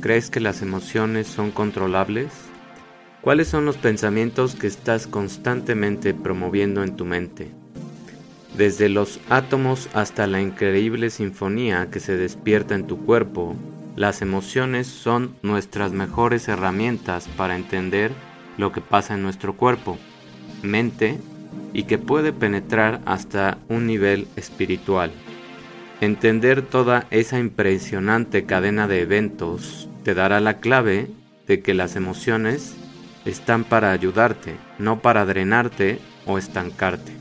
¿Crees que las emociones son controlables? ¿Cuáles son los pensamientos que estás constantemente promoviendo en tu mente? Desde los átomos hasta la increíble sinfonía que se despierta en tu cuerpo, las emociones son nuestras mejores herramientas para entender lo que pasa en nuestro cuerpo, mente y que puede penetrar hasta un nivel espiritual. Entender toda esa impresionante cadena de eventos te dará la clave de que las emociones están para ayudarte, no para drenarte o estancarte.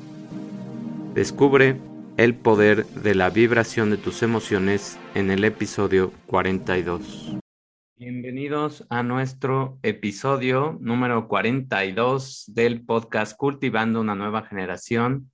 Descubre el poder de la vibración de tus emociones en el episodio 42. Bienvenidos a nuestro episodio número 42 del podcast Cultivando una nueva generación.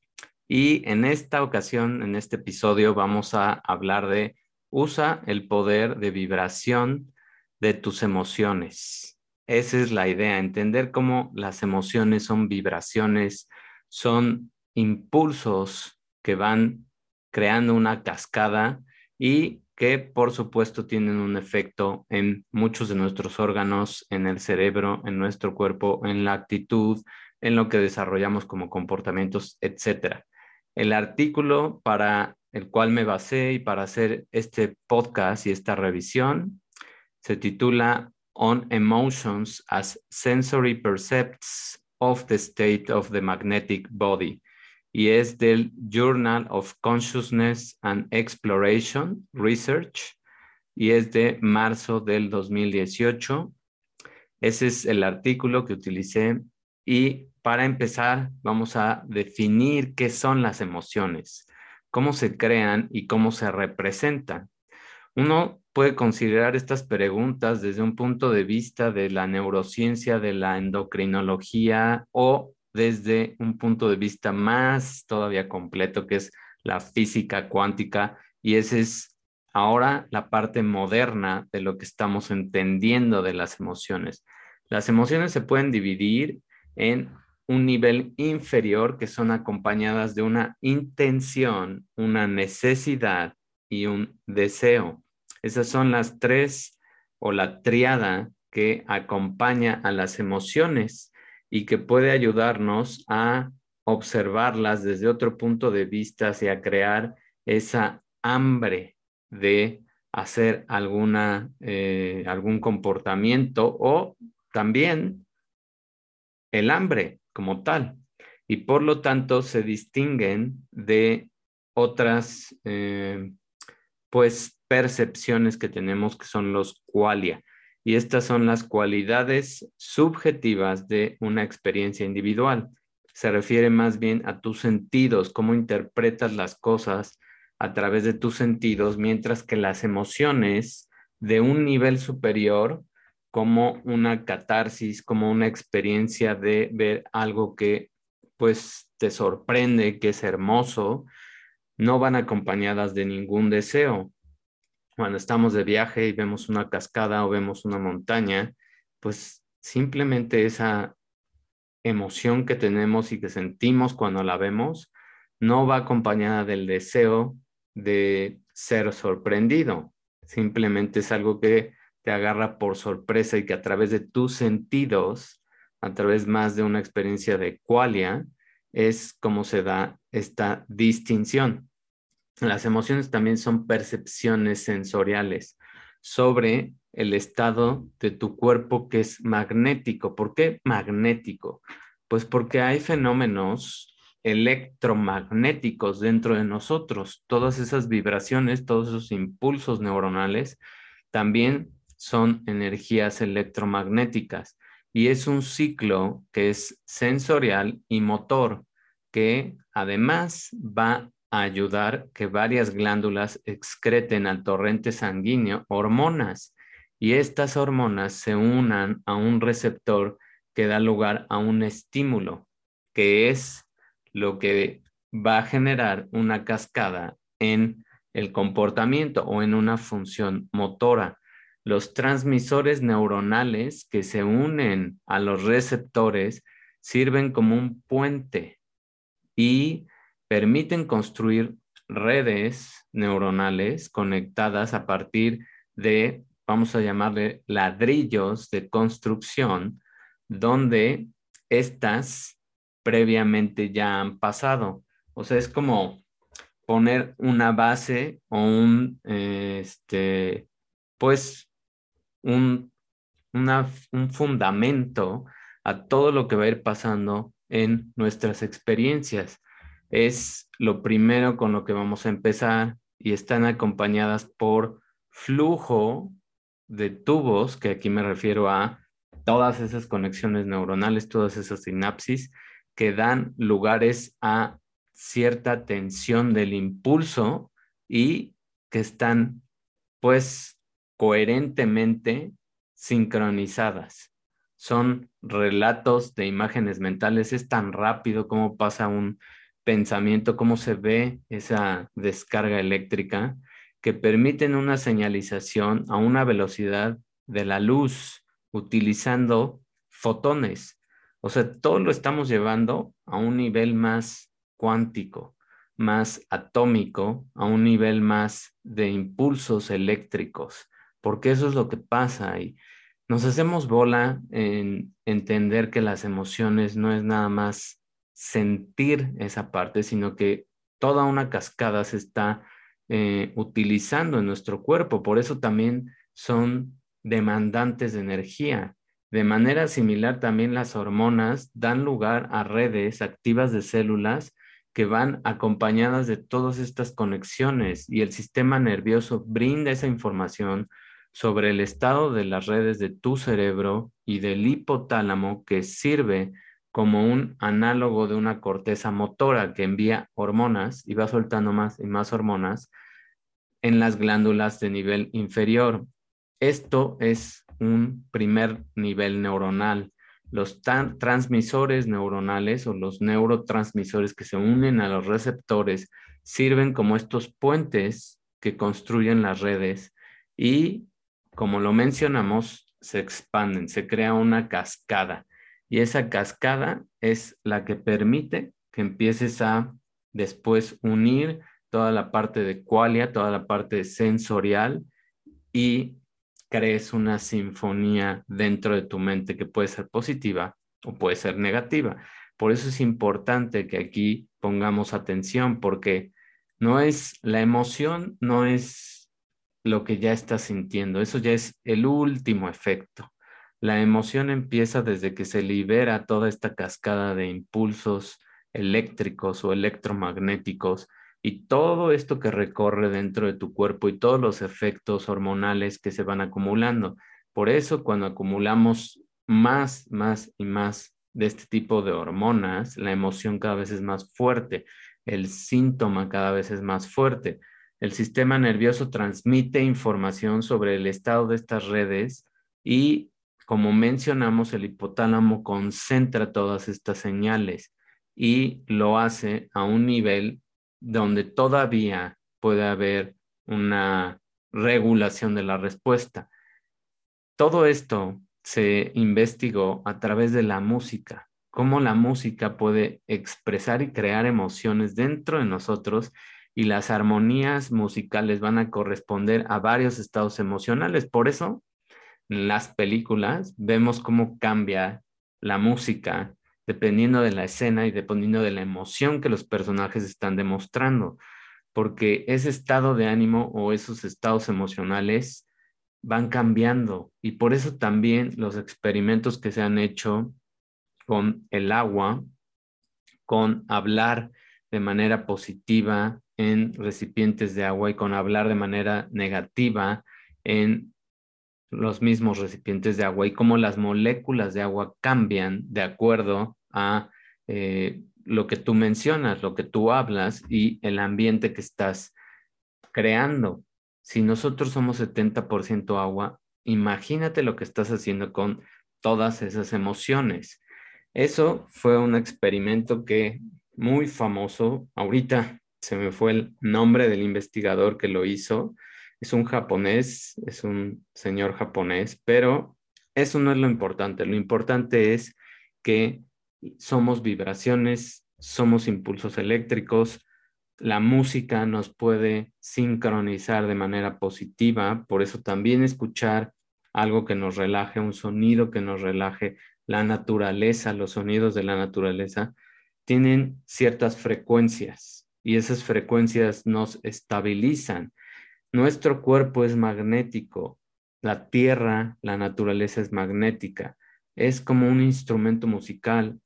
Y en esta ocasión, en este episodio, vamos a hablar de usa el poder de vibración de tus emociones. Esa es la idea, entender cómo las emociones son vibraciones, son impulsos que van creando una cascada y que por supuesto tienen un efecto en muchos de nuestros órganos, en el cerebro, en nuestro cuerpo, en la actitud, en lo que desarrollamos como comportamientos, etc. El artículo para el cual me basé y para hacer este podcast y esta revisión se titula On Emotions as Sensory Percepts of the State of the Magnetic Body y es del Journal of Consciousness and Exploration Research y es de marzo del 2018. Ese es el artículo que utilicé y para empezar vamos a definir qué son las emociones, cómo se crean y cómo se representan. Uno puede considerar estas preguntas desde un punto de vista de la neurociencia, de la endocrinología o desde un punto de vista más todavía completo, que es la física cuántica, y esa es ahora la parte moderna de lo que estamos entendiendo de las emociones. Las emociones se pueden dividir en un nivel inferior que son acompañadas de una intención, una necesidad y un deseo. Esas son las tres o la triada que acompaña a las emociones y que puede ayudarnos a observarlas desde otro punto de vista y a crear esa hambre de hacer alguna, eh, algún comportamiento o también el hambre como tal. Y por lo tanto se distinguen de otras, eh, pues, percepciones que tenemos que son los qualia y estas son las cualidades subjetivas de una experiencia individual. Se refiere más bien a tus sentidos, cómo interpretas las cosas a través de tus sentidos, mientras que las emociones de un nivel superior, como una catarsis, como una experiencia de ver algo que pues te sorprende, que es hermoso, no van acompañadas de ningún deseo cuando estamos de viaje y vemos una cascada o vemos una montaña, pues simplemente esa emoción que tenemos y que sentimos cuando la vemos no va acompañada del deseo de ser sorprendido. Simplemente es algo que te agarra por sorpresa y que a través de tus sentidos, a través más de una experiencia de qualia, es como se da esta distinción. Las emociones también son percepciones sensoriales sobre el estado de tu cuerpo que es magnético. ¿Por qué magnético? Pues porque hay fenómenos electromagnéticos dentro de nosotros. Todas esas vibraciones, todos esos impulsos neuronales también son energías electromagnéticas y es un ciclo que es sensorial y motor que además va ayudar que varias glándulas excreten al torrente sanguíneo hormonas y estas hormonas se unan a un receptor que da lugar a un estímulo, que es lo que va a generar una cascada en el comportamiento o en una función motora. Los transmisores neuronales que se unen a los receptores sirven como un puente y permiten construir redes neuronales conectadas a partir de vamos a llamarle ladrillos de construcción, donde estas previamente ya han pasado. O sea, es como poner una base o un, este, pues, un, un fundamento a todo lo que va a ir pasando en nuestras experiencias. Es lo primero con lo que vamos a empezar y están acompañadas por flujo de tubos, que aquí me refiero a todas esas conexiones neuronales, todas esas sinapsis que dan lugares a cierta tensión del impulso y que están pues coherentemente sincronizadas. Son relatos de imágenes mentales, es tan rápido como pasa un pensamiento, cómo se ve esa descarga eléctrica que permiten una señalización a una velocidad de la luz utilizando fotones. O sea, todo lo estamos llevando a un nivel más cuántico, más atómico, a un nivel más de impulsos eléctricos, porque eso es lo que pasa y nos hacemos bola en entender que las emociones no es nada más sentir esa parte, sino que toda una cascada se está eh, utilizando en nuestro cuerpo. Por eso también son demandantes de energía. De manera similar, también las hormonas dan lugar a redes activas de células que van acompañadas de todas estas conexiones y el sistema nervioso brinda esa información sobre el estado de las redes de tu cerebro y del hipotálamo que sirve como un análogo de una corteza motora que envía hormonas y va soltando más y más hormonas en las glándulas de nivel inferior. Esto es un primer nivel neuronal. Los transmisores neuronales o los neurotransmisores que se unen a los receptores sirven como estos puentes que construyen las redes y, como lo mencionamos, se expanden, se crea una cascada y esa cascada es la que permite que empieces a después unir toda la parte de qualia, toda la parte sensorial y crees una sinfonía dentro de tu mente que puede ser positiva o puede ser negativa. Por eso es importante que aquí pongamos atención porque no es la emoción, no es lo que ya estás sintiendo, eso ya es el último efecto. La emoción empieza desde que se libera toda esta cascada de impulsos eléctricos o electromagnéticos y todo esto que recorre dentro de tu cuerpo y todos los efectos hormonales que se van acumulando. Por eso cuando acumulamos más, más y más de este tipo de hormonas, la emoción cada vez es más fuerte, el síntoma cada vez es más fuerte. El sistema nervioso transmite información sobre el estado de estas redes y como mencionamos, el hipotálamo concentra todas estas señales y lo hace a un nivel donde todavía puede haber una regulación de la respuesta. Todo esto se investigó a través de la música, cómo la música puede expresar y crear emociones dentro de nosotros y las armonías musicales van a corresponder a varios estados emocionales. Por eso las películas vemos cómo cambia la música dependiendo de la escena y dependiendo de la emoción que los personajes están demostrando, porque ese estado de ánimo o esos estados emocionales van cambiando y por eso también los experimentos que se han hecho con el agua, con hablar de manera positiva en recipientes de agua y con hablar de manera negativa en los mismos recipientes de agua y cómo las moléculas de agua cambian de acuerdo a eh, lo que tú mencionas, lo que tú hablas y el ambiente que estás creando. Si nosotros somos 70% agua, imagínate lo que estás haciendo con todas esas emociones. Eso fue un experimento que muy famoso, ahorita se me fue el nombre del investigador que lo hizo, es un japonés, es un señor japonés, pero eso no es lo importante. Lo importante es que somos vibraciones, somos impulsos eléctricos, la música nos puede sincronizar de manera positiva, por eso también escuchar algo que nos relaje, un sonido que nos relaje, la naturaleza, los sonidos de la naturaleza, tienen ciertas frecuencias y esas frecuencias nos estabilizan. Nuestro cuerpo es magnético, la tierra, la naturaleza es magnética, es como un instrumento musical.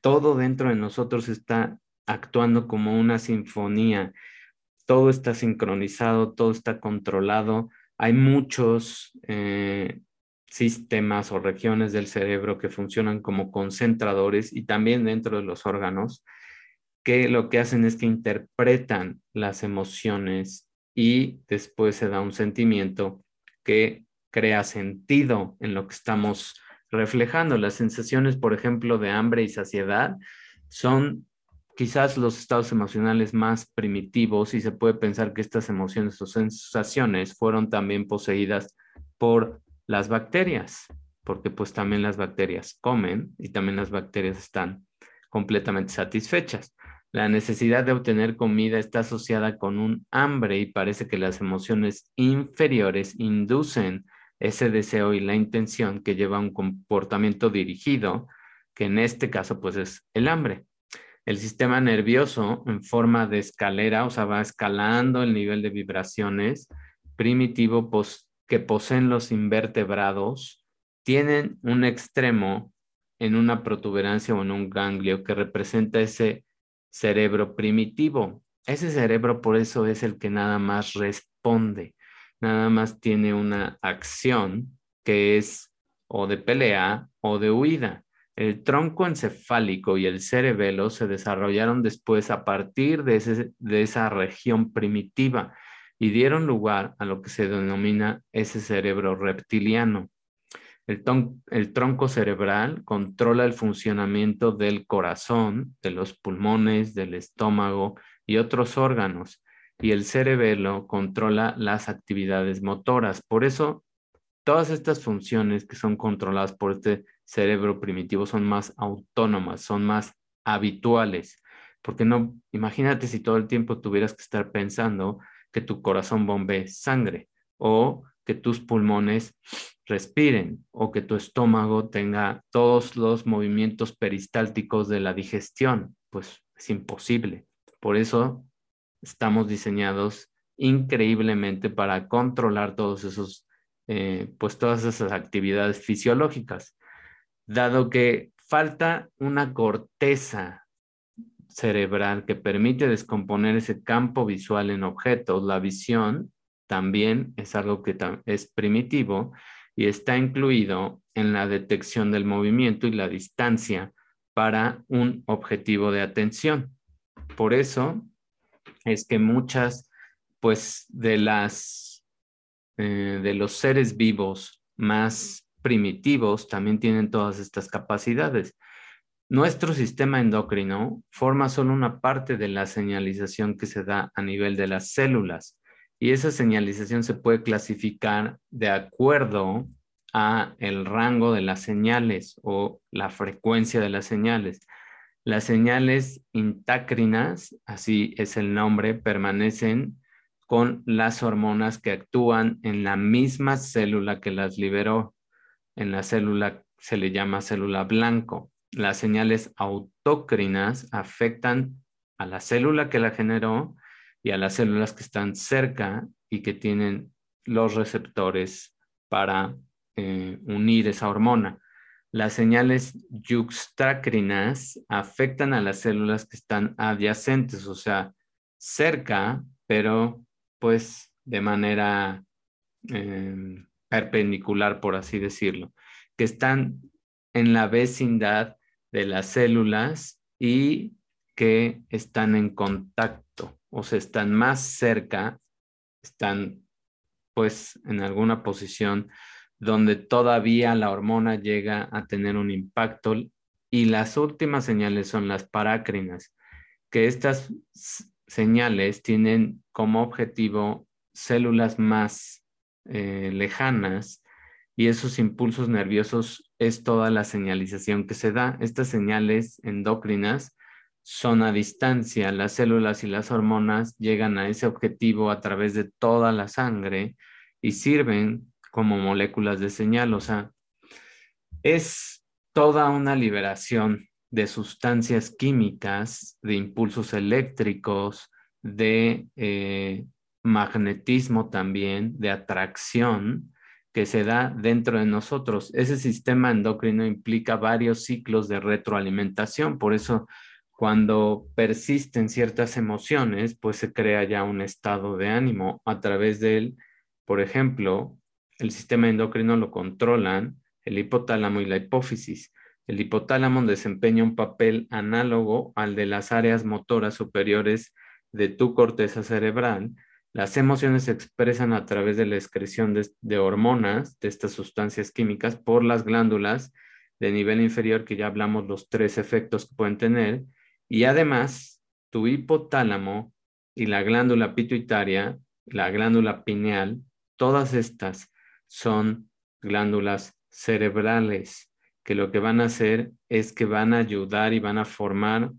Todo dentro de nosotros está actuando como una sinfonía. Todo está sincronizado, todo está controlado. Hay muchos eh, sistemas o regiones del cerebro que funcionan como concentradores y también dentro de los órganos que lo que hacen es que interpretan las emociones y después se da un sentimiento que crea sentido en lo que estamos reflejando. Las sensaciones, por ejemplo, de hambre y saciedad son quizás los estados emocionales más primitivos y se puede pensar que estas emociones o sensaciones fueron también poseídas por las bacterias, porque pues también las bacterias comen y también las bacterias están completamente satisfechas. La necesidad de obtener comida está asociada con un hambre y parece que las emociones inferiores inducen ese deseo y la intención que lleva a un comportamiento dirigido, que en este caso pues es el hambre. El sistema nervioso en forma de escalera, o sea, va escalando el nivel de vibraciones primitivo que poseen los invertebrados, tienen un extremo en una protuberancia o en un ganglio que representa ese cerebro primitivo. Ese cerebro por eso es el que nada más responde, nada más tiene una acción que es o de pelea o de huida. El tronco encefálico y el cerebelo se desarrollaron después a partir de, de esa región primitiva y dieron lugar a lo que se denomina ese cerebro reptiliano. El, tronco cerebral controla el funcionamiento del corazón, de los pulmones, del estómago y otros órganos, y el cerebelo controla las actividades motoras. Por eso, todas estas funciones que son controladas por este cerebro primitivo son más autónomas, son más habituales, porque no, imagínate si todo el tiempo tuvieras que estar pensando que tu corazón bombee sangre o que tus pulmones respiren o que tu estómago tenga todos los movimientos peristálticos de la digestión, pues es imposible. Por eso estamos diseñados increíblemente para controlar todos esos, eh, pues todas esas actividades fisiológicas dado que falta una corteza cerebral que permite descomponer ese campo visual en objetos, la visión también es algo que es primitivo y está incluido en la detección del movimiento y la distancia para un objetivo de atención. Por eso es que muchas, pues, de las, eh, de los seres vivos más primitivos también tienen todas estas capacidades. Nuestro sistema endocrino forma solo una parte de la señalización que se da a nivel de las células y esa señalización se puede clasificar de acuerdo a el rango de las señales o la frecuencia de las señales. Las señales intácrinas, así es el nombre, permanecen con las hormonas que actúan en la misma célula que las liberó en la célula se le llama célula blanco. Las señales autócrinas afectan a la célula que la generó y a las células que están cerca y que tienen los receptores para eh, unir esa hormona. Las señales yuxtacrinas afectan a las células que están adyacentes, o sea, cerca, pero pues de manera em, perpendicular, por así decirlo, que están en la vecindad de las células y que están en contacto, o sea, están más cerca, están pues en alguna posición donde todavía la hormona llega a tener un impacto y las últimas señales son las parácrinas, que estas señales tienen como objetivo células más eh, lejanas y esos impulsos nerviosos es toda la señalización que se da. Estas señales endócrinas son a distancia. Las células y las hormonas llegan a ese objetivo a través de toda la sangre y sirven como moléculas de señal. O sea, es toda una liberación de sustancias químicas, de impulsos eléctricos, de eh, magnetismo también, de atracción que se da dentro de nosotros. Ese sistema endocrino implica varios ciclos de retroalimentación, por eso cuando persisten ciertas emociones, pues se crea ya un estado de ánimo a través del, por ejemplo, el sistema endocrino lo controlan el hipotálamo y la hipófisis. El hipotálamo desempeña un papel análogo al de las áreas motoras superiores de tu corteza cerebral. Las emociones se expresan a través de la excreción de, hormonas, de estas sustancias químicas, por las glándulas de nivel inferior, que ya hablamos los tres efectos que pueden tener. Y además, tu hipotálamo y la glándula pituitaria, la glándula pineal, todas estas son glándulas cerebrales que lo que van a hacer es que van a ayudar y van a formar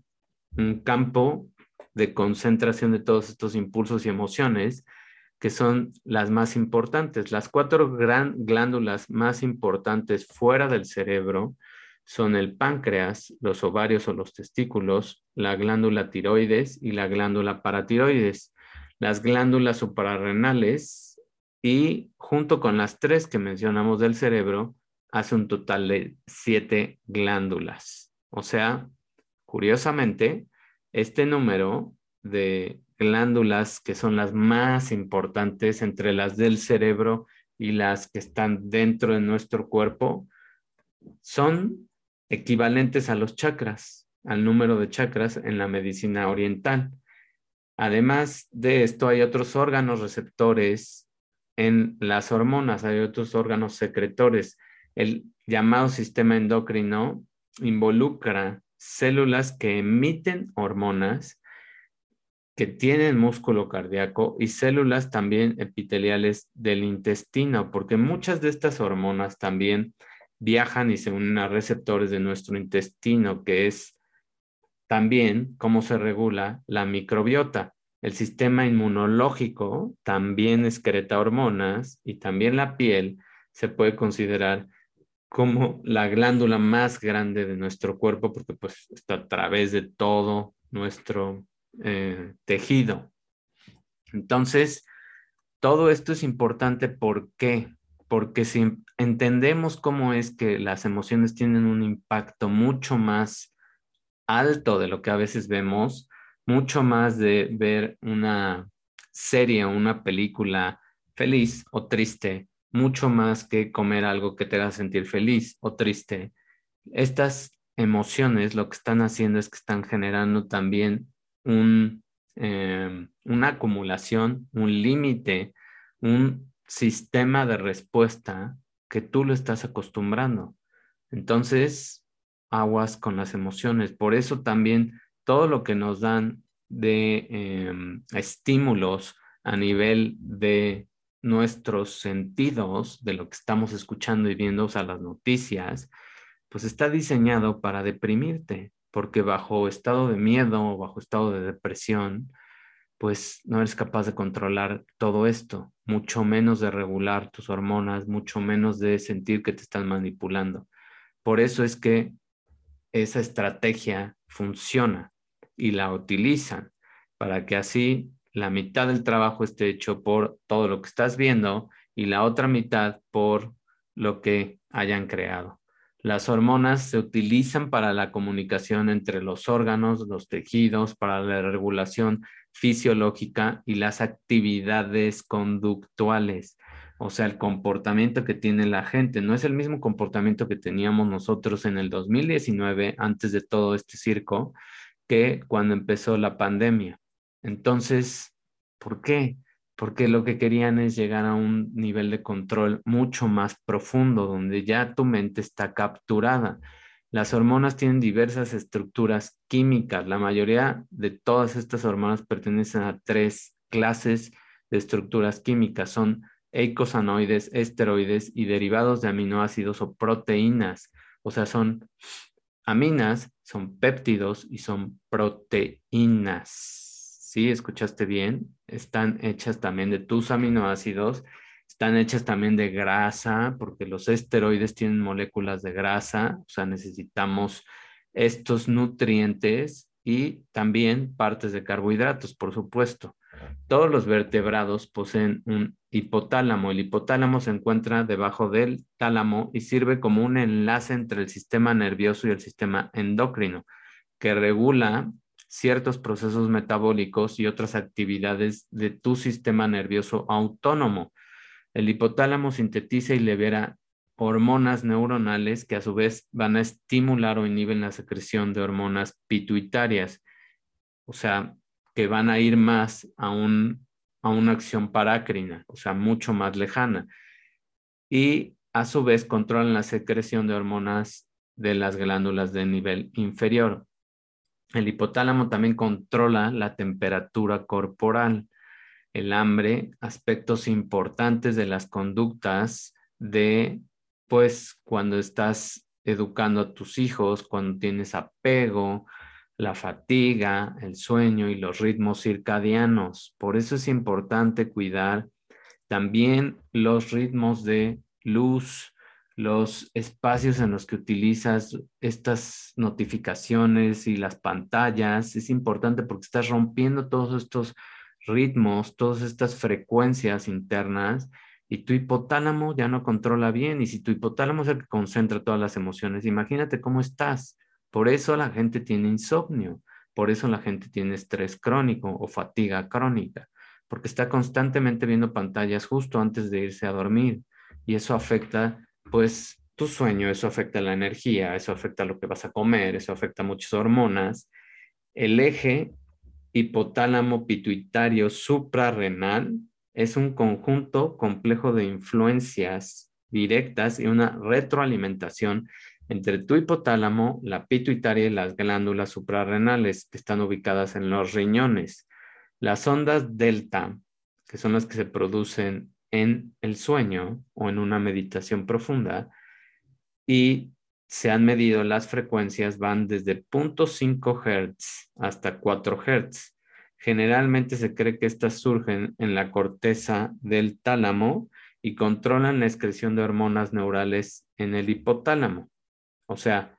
un campo de concentración de todos estos impulsos y emociones que son las más importantes. Las cuatro gran glándulas más importantes fuera del cerebro son el páncreas, los ovarios o los testículos, la glándula tiroides y la glándula paratiroides. Las glándulas suprarrenales y junto con las tres que mencionamos del cerebro, hace un total de siete glándulas. O sea, curiosamente, este número de glándulas que son las más importantes entre las del cerebro y las que están dentro de nuestro cuerpo son equivalentes a los chakras, al número de chakras en la medicina oriental. Además de esto, hay otros órganos receptores en las hormonas, hay otros órganos secretores. El llamado sistema endocrino involucra células que emiten hormonas, que tienen músculo cardíaco y células también epiteliales del intestino, porque muchas de estas hormonas también viajan y se unen a receptores de nuestro intestino, que es también cómo se regula la microbiota. El sistema inmunológico también excreta hormonas y también la piel se puede considerar como la glándula más grande de nuestro cuerpo, porque pues está a través de todo nuestro eh, tejido. Entonces, todo esto es importante, ¿por qué? Porque si entendemos cómo es que las emociones tienen un impacto mucho más alto de lo que a veces vemos, mucho más de ver una serie o una película feliz o triste, mucho más que comer algo que te haga sentir feliz o triste. Estas emociones lo que están haciendo es que están generando también un, em, una acumulación, un límite, un sistema de respuesta que tú lo estás acostumbrando. Entonces, aguas con las emociones. Por eso también todo lo que nos dan de em, estímulos a nivel de nuestros sentidos de lo que estamos escuchando y viendo, o sea, las noticias, pues está diseñado para deprimirte, porque bajo estado de miedo o bajo estado de depresión, pues no eres capaz de controlar todo esto, mucho menos de regular tus hormonas, mucho menos de sentir que te están manipulando. Por eso es que esa estrategia funciona y la utilizan para que así la mitad del trabajo esté hecho por todo lo que estás viendo y la otra mitad por lo que hayan creado. Las hormonas se utilizan para la comunicación entre los órganos, los tejidos, para la regulación fisiológica y las actividades conductuales. O sea, el comportamiento que tiene la gente no es el mismo comportamiento que teníamos nosotros en el 2019, antes de todo este circo, que cuando empezó la pandemia. Entonces, ¿por qué? Porque lo que querían es llegar a un nivel de control mucho más profundo, donde ya tu mente está capturada. Las hormonas tienen diversas estructuras químicas. La mayoría de todas estas hormonas pertenecen a tres clases de estructuras químicas. Son eicosanoides, esteroides y derivados de aminoácidos o proteínas. O sea, son aminas, son péptidos y son proteínas. ¿Sí? ¿Escuchaste bien? Están hechas también de tus aminoácidos, están hechas también de grasa, porque los esteroides tienen moléculas de grasa, o sea, necesitamos estos nutrientes y también partes de carbohidratos, por supuesto. Todos los vertebrados poseen un hipotálamo. El hipotálamo se encuentra debajo del tálamo y sirve como un enlace entre el sistema nervioso y el sistema endocrino, que regula ciertos procesos metabólicos y otras actividades de tu sistema nervioso autónomo. El hipotálamo sintetiza y libera hormonas neuronales que a su vez van a estimular o inhiben la secreción de hormonas pituitarias. O sea, que van a ir más a, un, a una acción parácrina, o sea, mucho más lejana. Y a su vez controlan la secreción de hormonas de las glándulas de nivel inferior. El hipotálamo también controla la temperatura corporal, el hambre, aspectos importantes de las conductas de, pues, cuando estás educando a tus hijos, cuando tienes apego, la fatiga, el sueño y los ritmos circadianos. Por eso es importante cuidar también los ritmos de luz, los espacios en los que utilizas estas notificaciones y las pantallas. Es importante porque estás rompiendo todos estos ritmos, todas estas frecuencias internas y tu hipotálamo ya no controla bien. Y si tu hipotálamo es el que concentra todas las emociones, imagínate cómo estás. Por eso la gente tiene insomnio, por eso la gente tiene estrés crónico o fatiga crónica, porque está constantemente viendo pantallas justo antes de irse a dormir y eso afecta pues tu sueño, eso afecta la energía, eso afecta lo que vas a comer, eso afecta muchas hormonas. El eje hipotálamo pituitario suprarrenal es un conjunto complejo de influencias directas y una retroalimentación entre tu hipotálamo, la pituitaria y las glándulas suprarrenales que están ubicadas en los riñones. Las ondas delta, que son las que se producen en el sueño o en una meditación profunda, y se han medido las frecuencias, van desde 0.5 Hz hasta 4 Hz. Generalmente se cree que estas surgen en la corteza del tálamo y controlan la excreción de hormonas neurales en el hipotálamo. O sea,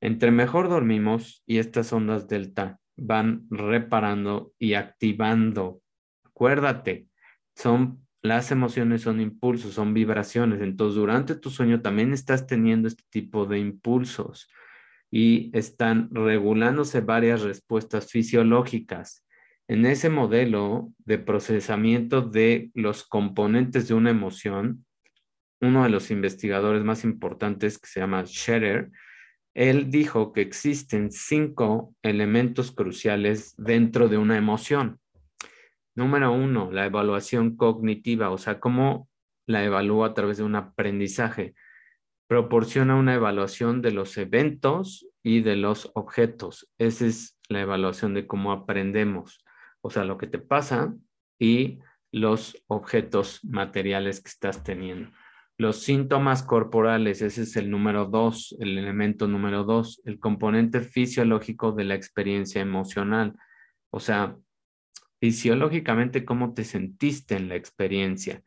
entre mejor dormimos y estas ondas delta van reparando y activando. Acuérdate, son las emociones son impulsos, son vibraciones. Entonces, durante tu sueño también estás teniendo este tipo de impulsos y están regulándose varias respuestas fisiológicas. En ese modelo de procesamiento de los componentes de una emoción, uno de los investigadores más importantes que se llama Scherer, él dijo que existen cinco elementos cruciales dentro de una emoción. Número uno, la evaluación cognitiva, o sea, cómo la evalúa a través de un aprendizaje. Proporciona una evaluación de los eventos y de los objetos. Esa es la evaluación de cómo aprendemos, o sea, lo que te pasa y los objetos materiales que estás teniendo. Los síntomas corporales, ese es el número dos, el elemento número dos, el componente fisiológico de la experiencia emocional. O sea, fisiológicamente, ¿cómo te sentiste en la experiencia?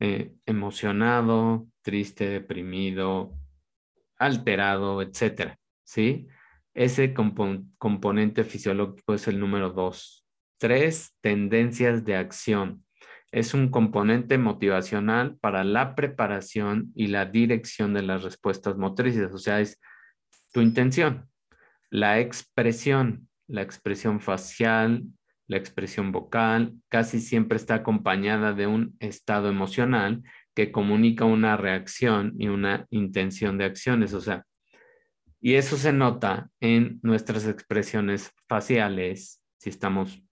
Eh, emocionado, triste, deprimido, alterado, etcétera, ¿sí? Ese componente fisiológico es el número dos. Tres, tendencias de acción es un componente motivacional para la preparación y la dirección de las respuestas motrices, o sea, es tu intención. La expresión, la expresión facial, la expresión vocal, casi siempre está acompañada de un estado emocional que comunica una reacción y una intención de acciones, o sea, y eso se nota en nuestras expresiones faciales, si estamos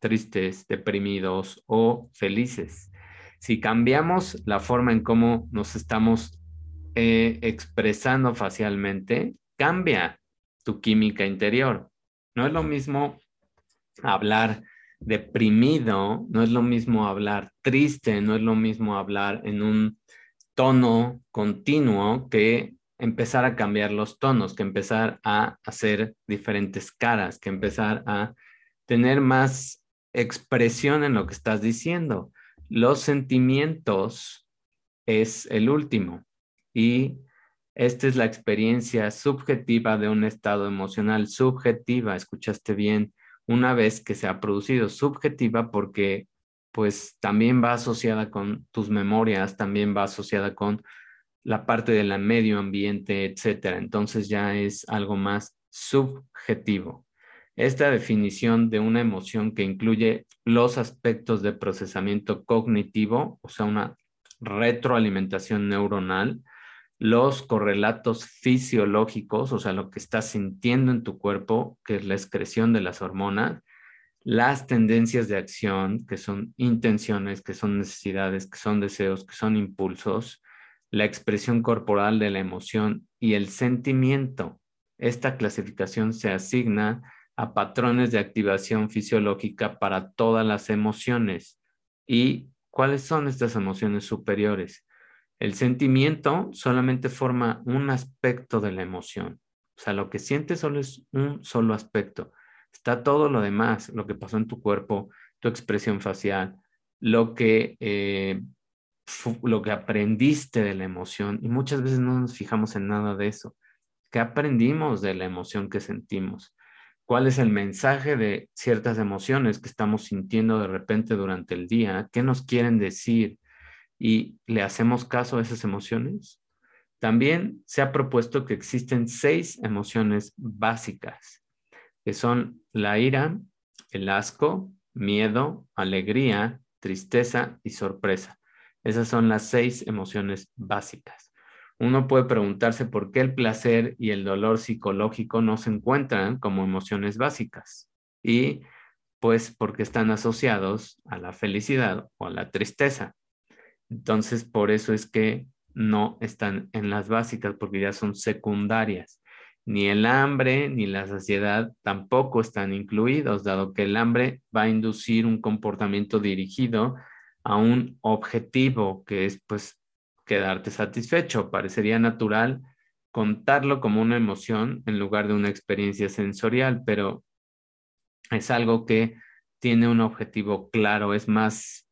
tristes, deprimidos o felices. Si cambiamos la forma en cómo nos estamos eh, expresando facialmente, cambia tu química interior. No es lo mismo hablar deprimido, no es lo mismo hablar triste, no es lo mismo hablar en un tono continuo que empezar a cambiar los tonos, que empezar a hacer diferentes caras, que empezar a tener más expresión en lo que estás diciendo. Los sentimientos es el último y esta es la experiencia subjetiva de un estado emocional subjetiva, escuchaste bien, una vez que se ha producido subjetiva porque pues también va asociada con tus memorias, también va asociada con la parte del medio ambiente, etcétera. Entonces ya es algo más subjetivo. Esta definición de una emoción que incluye los aspectos de procesamiento cognitivo, o sea, una retroalimentación neuronal, los correlatos fisiológicos, o sea, lo que estás sintiendo en tu cuerpo, que es la excreción de las hormonas, las tendencias de acción, que son intenciones, que son necesidades, que son deseos, que son impulsos, la expresión corporal de la emoción y el sentimiento. Esta clasificación se asigna a patrones de activación fisiológica para todas las emociones. ¿Y cuáles son estas emociones superiores? El sentimiento solamente forma un aspecto de la emoción. O sea, lo que sientes solo es un solo aspecto. Está todo lo demás, lo que pasó en tu cuerpo, tu expresión facial, lo que eh, lo que aprendiste de la emoción y muchas veces no nos fijamos en nada de eso. ¿Qué aprendimos de la emoción que sentimos? ¿Cuál es el mensaje de ciertas emociones que estamos sintiendo de repente durante el día? ¿Qué nos quieren decir? ¿Y le hacemos caso a esas emociones? También se ha propuesto que existen seis emociones básicas, que son la ira, el asco, miedo, alegría, tristeza y sorpresa. Esas son las seis emociones básicas. Uno puede preguntarse por qué el placer y el dolor psicológico no se encuentran como emociones básicas. Y pues porque están asociados a la felicidad o a la tristeza. Entonces, por eso es que no están en las básicas, porque ya son secundarias. Ni el hambre ni la saciedad tampoco están incluidos, dado que el hambre va a inducir un comportamiento dirigido a un objetivo que es pues quedarte satisfecho. Parecería natural contarlo como una emoción en lugar de una experiencia sensorial, pero es algo que tiene un objetivo claro, es más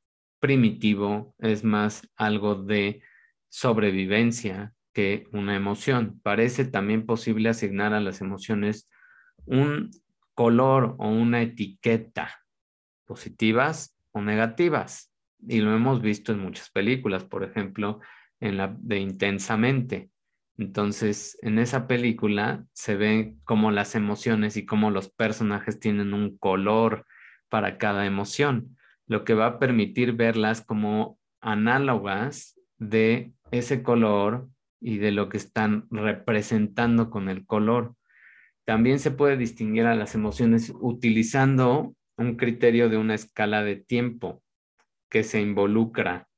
primitivo, es más algo de sobrevivencia que una emoción. Parece también posible asignar a las emociones un color o una etiqueta, positivas o negativas y lo hemos visto en muchas películas, por ejemplo, en la de Intensamente. Entonces, en esa película se ve cómo las emociones y cómo los personajes tienen un color para cada emoción, lo que va a permitir verlas como análogas de ese color y de lo que están representando con el color. También se puede distinguir a las emociones utilizando un criterio de una escala de tiempo que se involucra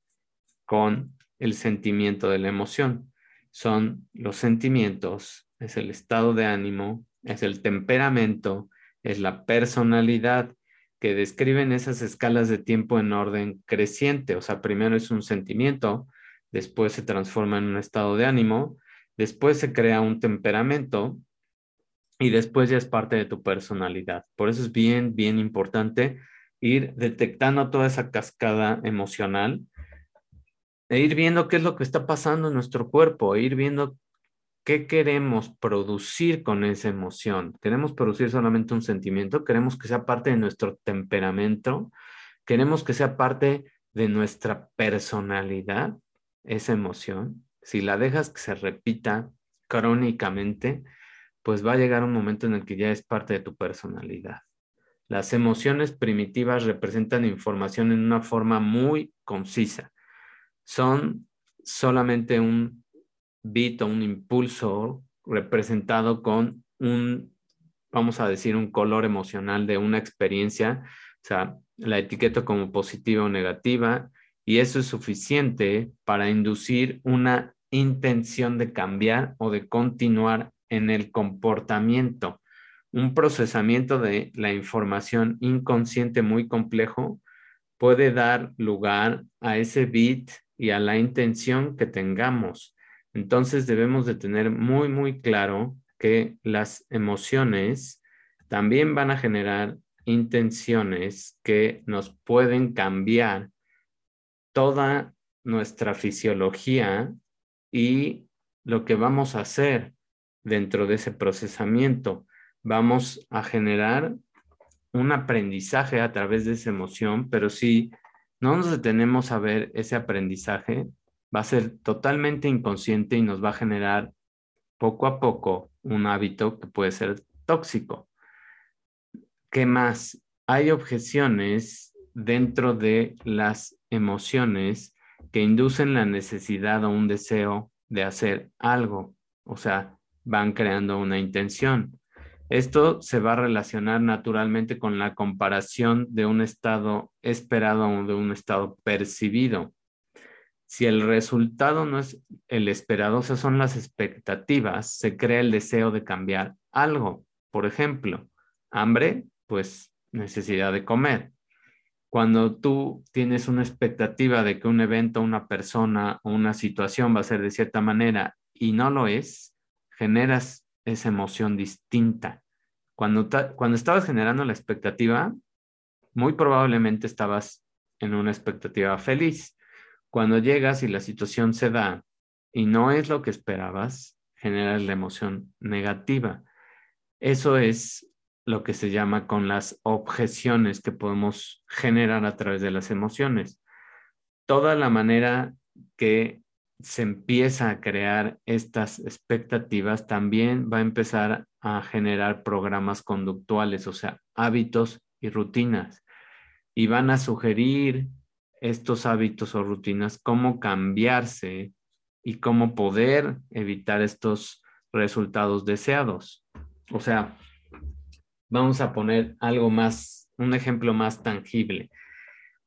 con el sentimiento de la emoción. Son los sentimientos, es el estado de ánimo, es el temperamento, es la personalidad que describen esas escalas de tiempo en orden creciente. O sea, primero es un sentimiento, después se transforma en un estado de ánimo, después se crea un temperamento y después ya es parte de tu personalidad. Por eso es bien, bien importante ir detectando toda esa cascada emocional e ir viendo qué es lo que está pasando en nuestro cuerpo, e ir viendo qué queremos producir con esa emoción. ¿Queremos producir solamente un sentimiento? ¿Queremos que sea parte de nuestro temperamento? ¿Queremos que sea parte de nuestra personalidad, esa emoción? Si la dejas que se repita crónicamente, pues va a llegar un momento en el que ya es parte de tu personalidad. Las emociones primitivas representan información en una forma muy concisa. Son solamente un bit o un impulso representado con un, vamos a decir, un color emocional de una experiencia. O sea, la etiqueta como positiva o negativa y eso es suficiente para inducir una intención de cambiar o de continuar en el comportamiento un procesamiento de la información inconsciente muy complejo puede dar lugar a ese bit y a la intención que tengamos. Entonces debemos de tener muy, muy claro que las emociones también van a generar intenciones que nos pueden cambiar toda nuestra fisiología y lo que vamos a hacer dentro de ese procesamiento. Vamos a generar un aprendizaje a través de esa emoción, pero si no nos detenemos a ver ese aprendizaje, va a ser totalmente inconsciente y nos va a generar poco a poco un hábito que puede ser tóxico. ¿Qué más? Hay objeciones dentro de las emociones que inducen la necesidad o un deseo de hacer algo, o sea, van creando una intención. Esto se va a relacionar naturalmente con la comparación de un estado esperado o de un estado percibido. Si el resultado no es el esperado, o son las expectativas, se crea el deseo de cambiar algo. Por ejemplo, hambre, pues necesidad de comer. Cuando tú tienes una expectativa de que un evento, una persona o una situación va a ser de cierta manera y no lo es, generas esa emoción distinta. Cuando, cuando estabas generando la expectativa, muy probablemente estabas en una expectativa feliz. Cuando llegas y la situación se da y no es lo que esperabas, generas la emoción negativa. Eso es lo que se llama con las objeciones que podemos generar a través de las emociones. Toda la manera que se empieza a crear estas expectativas, también va a empezar a generar programas conductuales, o sea, hábitos y rutinas. Y van a sugerir estos hábitos o rutinas, cómo cambiarse y cómo poder evitar estos resultados deseados. O sea, vamos a poner algo más, un ejemplo más tangible.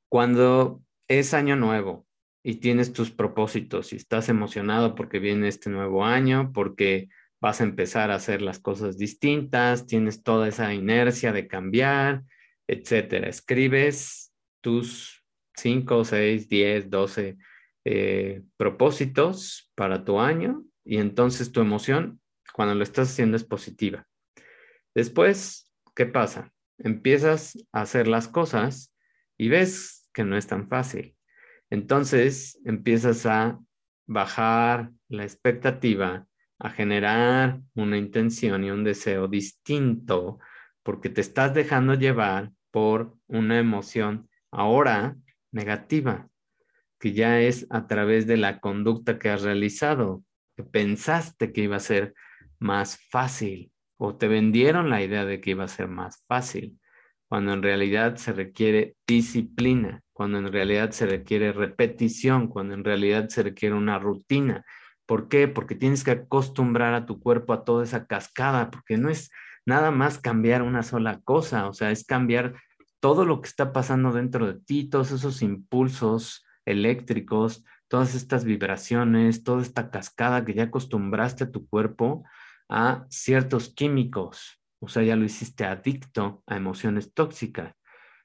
Cuando es año nuevo y tienes tus propósitos y estás emocionado porque viene este nuevo año, porque vas a empezar a hacer las cosas distintas, tienes toda esa inercia de cambiar, etcétera. Escribes tus 5, 6, 10, 12 propósitos para tu año y entonces tu emoción cuando lo estás haciendo es positiva. Después, ¿qué pasa? Empiezas a hacer las cosas y ves que no es tan fácil. Entonces empiezas a bajar la expectativa, a generar una intención y un deseo distinto, porque te estás dejando llevar por una emoción ahora negativa, que ya es a través de la conducta que has realizado, que pensaste que iba a ser más fácil o te vendieron la idea de que iba a ser más fácil, cuando en realidad se requiere disciplina cuando en realidad se requiere repetición, cuando en realidad se requiere una rutina. ¿Por qué? Porque tienes que acostumbrar a tu cuerpo a toda esa cascada, porque no es nada más cambiar una sola cosa, o sea, es cambiar todo lo que está pasando dentro de ti, todos esos impulsos eléctricos, todas estas vibraciones, toda esta cascada que ya acostumbraste a tu cuerpo a ciertos químicos, o sea, ya lo hiciste adicto a emociones tóxicas.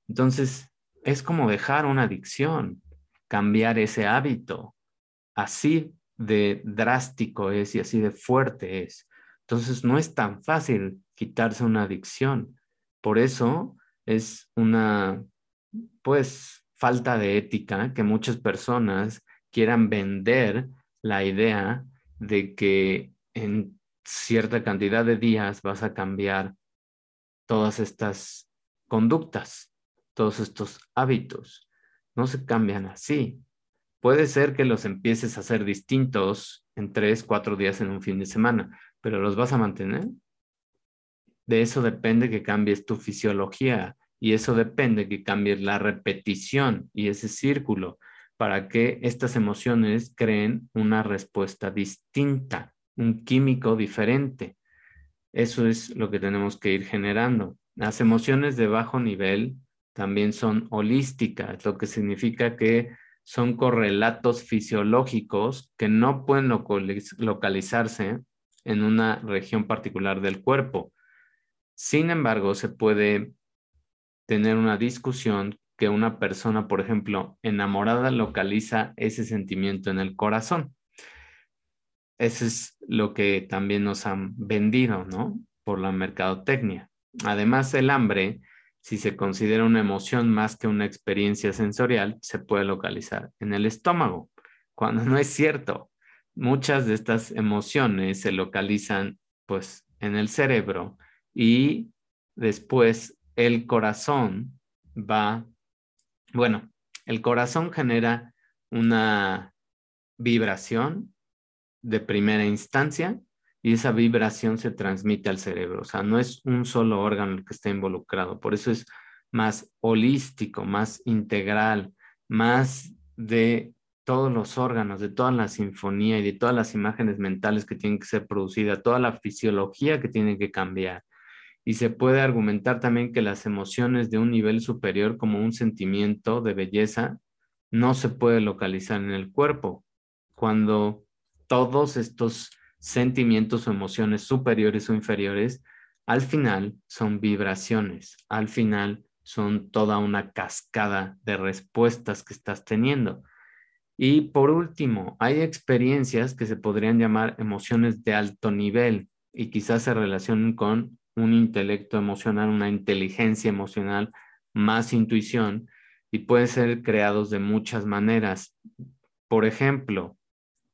Entonces, es como dejar una adicción, cambiar ese hábito. Así de drástico es y así de fuerte es. Entonces no es tan fácil quitarse una adicción. Por eso es una, pues, falta de ética que muchas personas quieran vender la idea de que en cierta cantidad de días vas a cambiar todas estas conductas todos estos hábitos. No se cambian así. Puede ser que los empieces a hacer distintos en tres, cuatro días en un fin de semana, pero ¿los vas a mantener? De eso depende que cambies tu fisiología y eso depende que cambies la repetición y ese círculo para que estas emociones creen una respuesta distinta, un químico diferente. Eso es lo que tenemos que ir generando. Las emociones de bajo nivel también son holísticas, lo que significa que son correlatos fisiológicos que no pueden localizarse en una región particular del cuerpo. Sin embargo, se puede tener una discusión que una persona, por ejemplo, enamorada localiza ese sentimiento en el corazón. eso es lo que también nos han vendido, ¿no? Por la mercadotecnia. Además, el hambre, si se considera una emoción más que una experiencia sensorial, se puede localizar en el estómago, cuando no es cierto. Muchas de estas emociones se localizan pues en el cerebro y después el corazón va, bueno, el corazón genera una vibración de primera instancia y esa vibración se transmite al cerebro. O sea, no es un solo órgano el que está involucrado. Por eso es más holístico, más integral, más de todos los órganos, de toda la sinfonía y de todas las imágenes mentales que tienen que ser producidas, toda la fisiología que tiene que cambiar. Y se puede argumentar también que las emociones de un nivel superior, como un sentimiento de belleza, no se puede localizar en el cuerpo. Cuando todos estos sentimientos o emociones superiores o inferiores, al final son vibraciones, al final son toda una cascada de respuestas que estás teniendo. Y por último, hay experiencias que se podrían llamar emociones de alto nivel y quizás se relacionen con un intelecto emocional, una inteligencia emocional, más intuición y pueden ser creados de muchas maneras. Por ejemplo,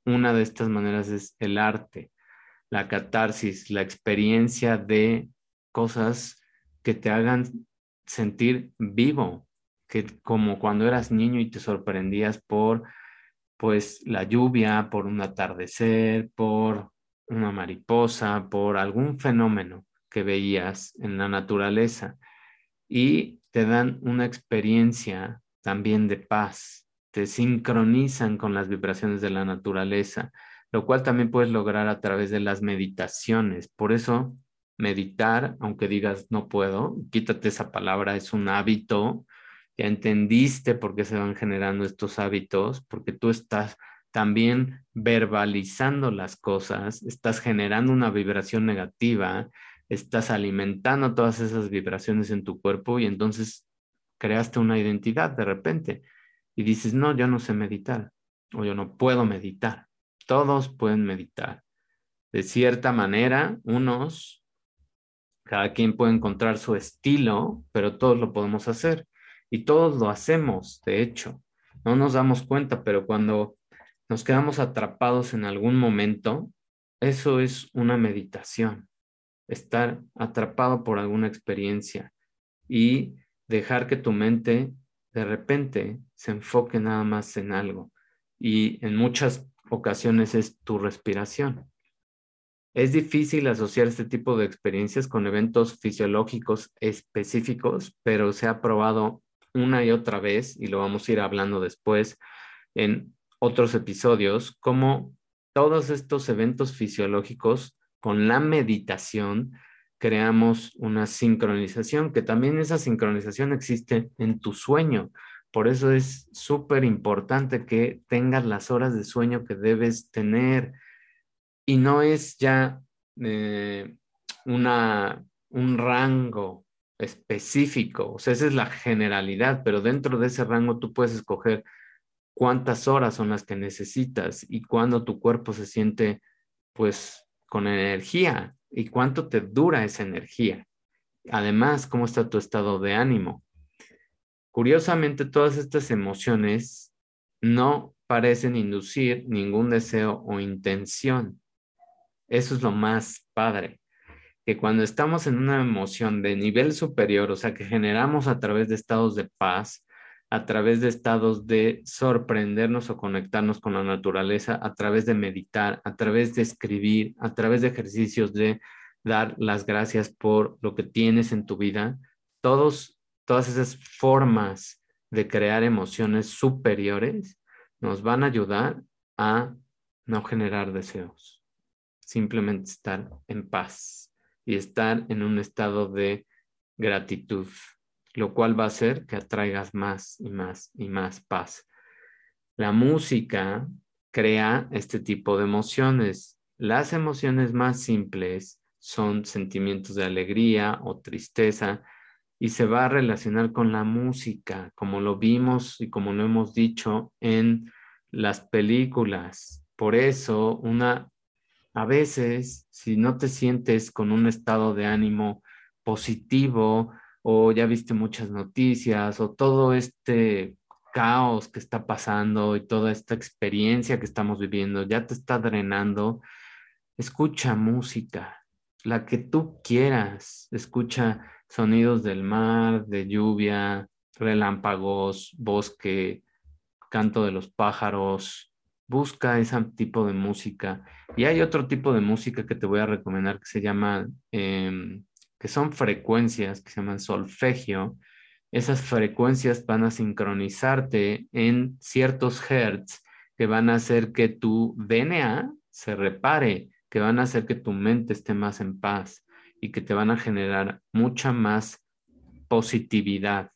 una de estas maneras es el arte, la catarsis, la experiencia de cosas que te hagan sentir vivo, que como cuando eras niño y te sorprendías por pues la lluvia, por un atardecer, por una mariposa, por algún fenómeno que veías en la naturaleza y te dan una experiencia también de paz, te sincronizan con las vibraciones de la naturaleza, lo cual también puedes lograr a través de las meditaciones. Por eso, meditar, aunque digas no puedo, quítate esa palabra, es un hábito, ya entendiste por qué se van generando estos hábitos, porque tú estás también verbalizando las cosas, estás generando una vibración negativa, estás alimentando todas esas vibraciones en tu cuerpo y entonces creaste una identidad de repente y dices, no, yo no sé meditar o yo no puedo meditar. Todos pueden meditar. De cierta manera, unos, cada quien puede encontrar su estilo, pero todos lo podemos hacer. Y todos lo hacemos, de hecho. No nos damos cuenta, pero cuando nos quedamos atrapados en algún momento, eso es una meditación. Estar atrapado por alguna experiencia y dejar que tu mente de repente se enfoque nada más en algo. Y en muchas ocasiones es tu respiración. Es difícil asociar este tipo de experiencias con eventos fisiológicos específicos, pero se ha probado una y otra vez, y lo vamos a ir hablando después en otros episodios, como todos estos eventos fisiológicos con la meditación creamos una sincronización, que también esa sincronización existe en tu sueño. Por eso es súper importante que tengas las horas de sueño que debes tener. Y no es ya eh, una, un rango específico, o sea, esa es la generalidad, pero dentro de ese rango tú puedes escoger cuántas horas son las que necesitas y cuándo tu cuerpo se siente pues con energía y cuánto te dura esa energía. Además, cómo está tu estado de ánimo. Curiosamente, todas estas emociones no parecen inducir ningún deseo o intención. Eso es lo más padre que cuando estamos en una emoción de nivel superior, o sea, que generamos a través de estados de paz, a través de estados de sorprendernos o conectarnos con la naturaleza, a través de meditar, a través de escribir, a través de ejercicios de dar las gracias por lo que tienes en tu vida, todos, todas esas formas de crear emociones superiores nos van a ayudar a no generar deseos, simplemente estar en paz y estar en un estado de gratitud, lo cual va a hacer que atraigas más y más y más paz. La música crea este tipo de emociones. Las emociones más simples son sentimientos de alegría o tristeza y se va a relacionar con la música, como lo vimos y como lo hemos dicho en las películas. Por eso, una A veces, si no te sientes con un estado de ánimo positivo o ya viste muchas noticias o todo este caos que está pasando y toda esta experiencia que estamos viviendo ya te está drenando, escucha música, la que tú quieras, escucha sonidos del mar, de lluvia, relámpagos, bosque, canto de los pájaros, busca ese tipo de música. Y hay otro tipo de música que te voy a recomendar que se llama, em, que son frecuencias, que se llaman solfegio. Esas frecuencias van a sincronizarte en ciertos hertz que van a hacer que tu DNA se repare, que van a hacer que tu mente esté más en paz y que te van a generar mucha más positividad.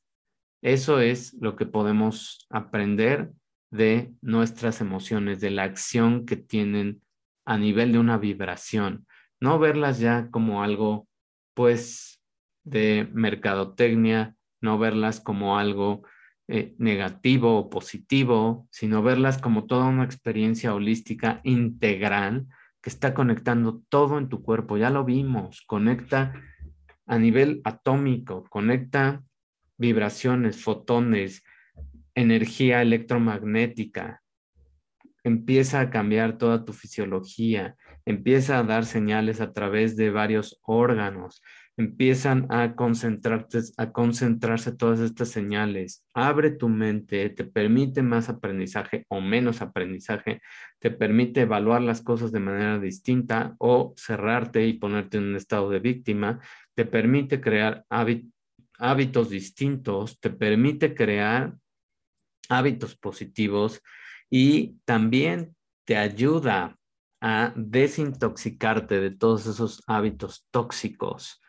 Eso es lo que podemos aprender de nuestras emociones, de la acción que tienen a nivel de una vibración. No verlas ya como algo, pues, de mercadotecnia, no verlas como algo eh, negativo o positivo, sino verlas como toda una experiencia holística integral que está conectando todo en tu cuerpo. Ya lo vimos, conecta a nivel atómico, conecta vibraciones, fotones, energía electromagnética. Empieza a cambiar toda tu fisiología, empieza a dar señales a través de varios órganos, empiezan a concentrarte, a concentrarse todas estas señales. Abre tu mente, te permite más aprendizaje o menos aprendizaje, te permite evaluar las cosas de manera distinta o cerrarte y ponerte en un estado de víctima, te permite crear hábitos distintos, te permite crear hábitos positivos y también te ayuda a desintoxicarte de todos esos hábitos tóxicos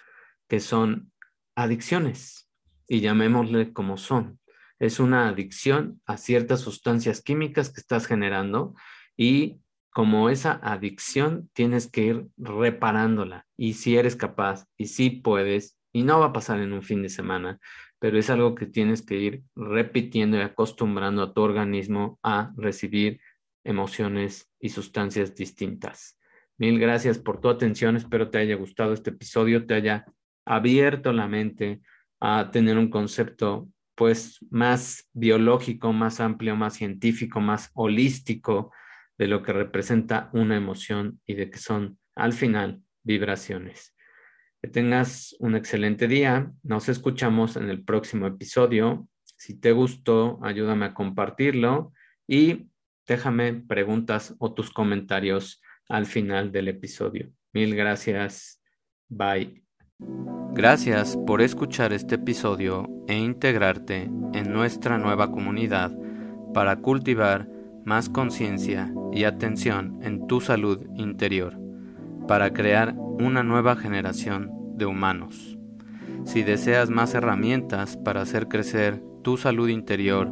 que son adicciones y llamémosle como son. Es una adicción a ciertas sustancias químicas que estás generando y como esa adicción tienes que ir reparándola y si eres capaz y si puedes y no va a pasar en un fin de semana, pero es algo que tienes que ir repitiendo y acostumbrando a tu organismo a recibir emociones y sustancias distintas. Mil gracias por tu atención, espero te haya gustado este episodio, te haya abierto la mente a tener un concepto pues más biológico, más amplio, más científico, más holístico de lo que representa una emoción y de que son al final vibraciones. Que tengas un excelente día. Nos escuchamos en el próximo episodio. Si te gustó, ayúdame a compartirlo y déjame preguntas o tus comentarios al final del episodio. Mil gracias. Bye. Gracias por escuchar este episodio e integrarte en nuestra nueva comunidad para cultivar más conciencia y atención en tu salud interior para crear una nueva generación de humanos. Si deseas más herramientas para hacer crecer tu salud interior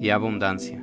y abundancia.